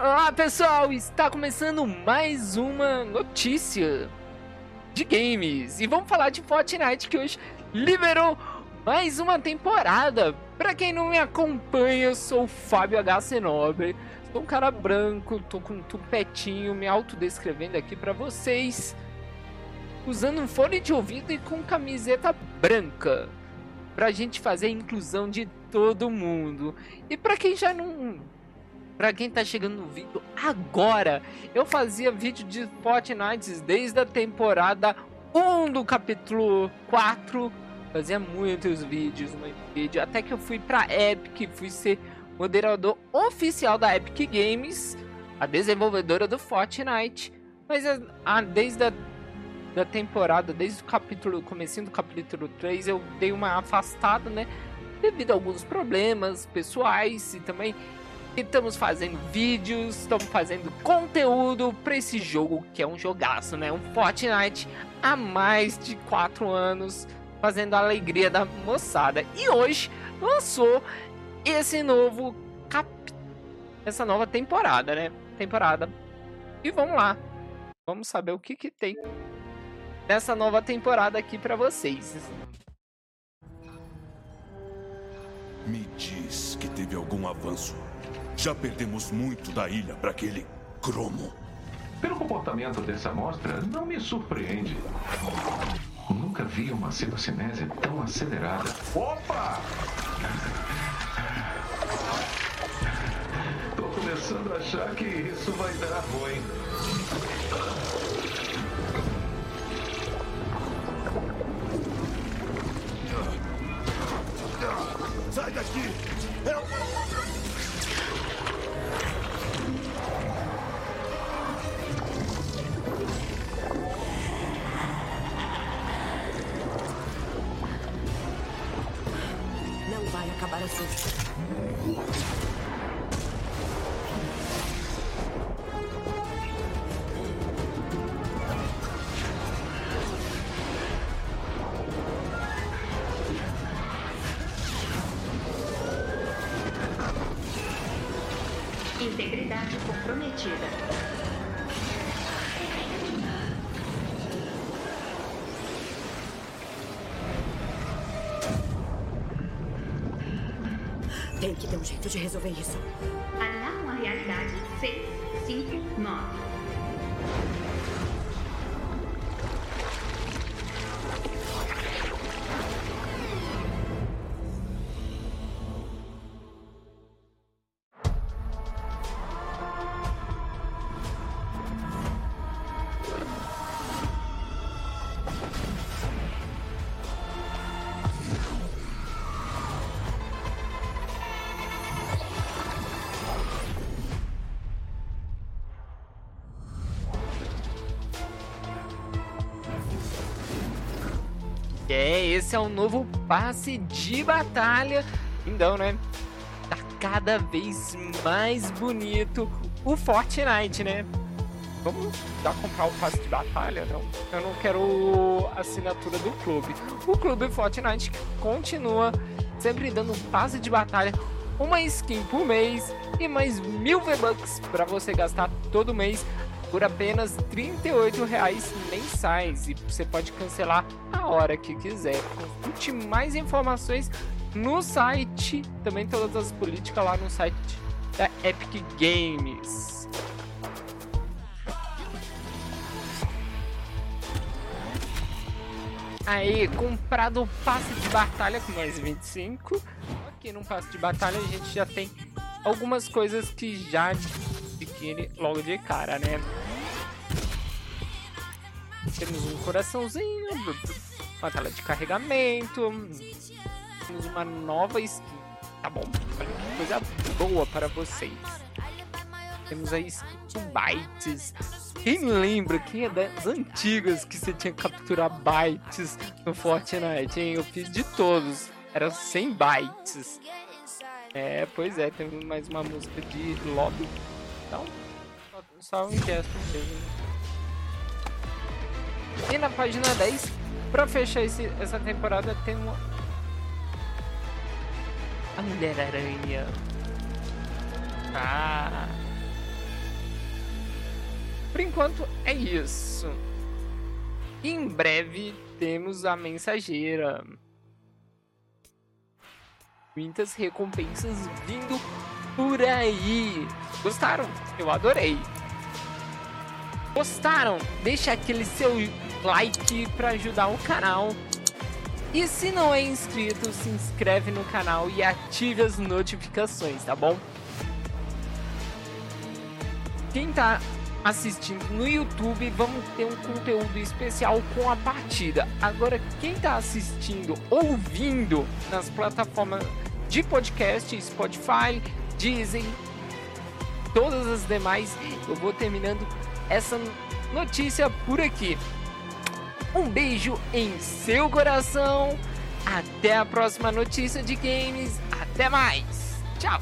Olá pessoal, está começando mais uma notícia de games. E vamos falar de Fortnite que hoje liberou mais uma temporada. Para quem não me acompanha, eu sou o Fábio HC Nobre, sou um cara branco, tô com um tupetinho me autodescrevendo aqui para vocês, usando um fone de ouvido e com camiseta branca, pra gente fazer a inclusão de todo mundo. E para quem já não Pra quem tá chegando no vídeo agora, eu fazia vídeo de Fortnite desde a temporada 1 do capítulo 4. Fazia muitos vídeos, muito vídeo, até que eu fui pra Epic, fui ser moderador oficial da Epic Games, a desenvolvedora do Fortnite. Mas a, a, desde a da temporada, desde o capítulo, comecinho do capítulo 3, eu dei uma afastada, né? Devido a alguns problemas pessoais e também estamos fazendo vídeos, estamos fazendo conteúdo para esse jogo que é um jogaço, né? Um Fortnite há mais de 4 anos, fazendo a alegria da moçada. E hoje lançou esse novo cap... essa nova temporada, né? Temporada. E vamos lá. Vamos saber o que que tem nessa nova temporada aqui para vocês. Me diz que teve algum avanço. Já perdemos muito da ilha para aquele cromo. Pelo comportamento dessa amostra, não me surpreende. Nunca vi uma citocinese tão acelerada. Opa! Tô começando a achar que isso vai dar ruim. Integridade comprometida. Tem que ter um jeito de resolver isso. Alarme a realidade 659. É, esse é o novo passe de batalha. Então, né? Tá cada vez mais bonito o Fortnite, né? Vamos já comprar o passe de batalha? Não, eu não quero assinatura do clube. O clube Fortnite continua sempre dando um passe de batalha, uma skin por mês e mais mil V-Bucks para você gastar todo mês por apenas 38 reais mensais e você pode cancelar a hora que quiser. Consulte mais informações no site, também todas as políticas lá no site da Epic Games. Aí, comprado o passe de batalha com mais 25. Aqui no passe de batalha a gente já tem algumas coisas que já logo de cara, né? Temos um coraçãozinho, uma tela de carregamento, temos uma nova skin, tá bom? Coisa boa para vocês. Temos a skin Bytes. Quem lembra, quem é das antigas que você tinha que capturar bytes no Fortnite, hein? Eu fiz de todos, eram 100 bytes. É, pois é, temos mais uma música de lobby. Então, só um gesto mesmo. E na página 10, pra fechar esse, essa temporada, tem uma. A Mulher-Aranha. Ah. Por enquanto é isso. Em breve temos a mensageira. Muitas recompensas vindo por aí. Gostaram? Eu adorei. Gostaram? Deixa aquele seu like para ajudar o canal. E se não é inscrito, se inscreve no canal e ative as notificações, tá bom? Quem tá assistindo no YouTube, vamos ter um conteúdo especial com a partida. Agora, quem tá assistindo, ouvindo nas plataformas de podcast, Spotify, Disney, todas as demais, eu vou terminando essa notícia por aqui. Um beijo em seu coração. Até a próxima notícia de games. Até mais. Tchau.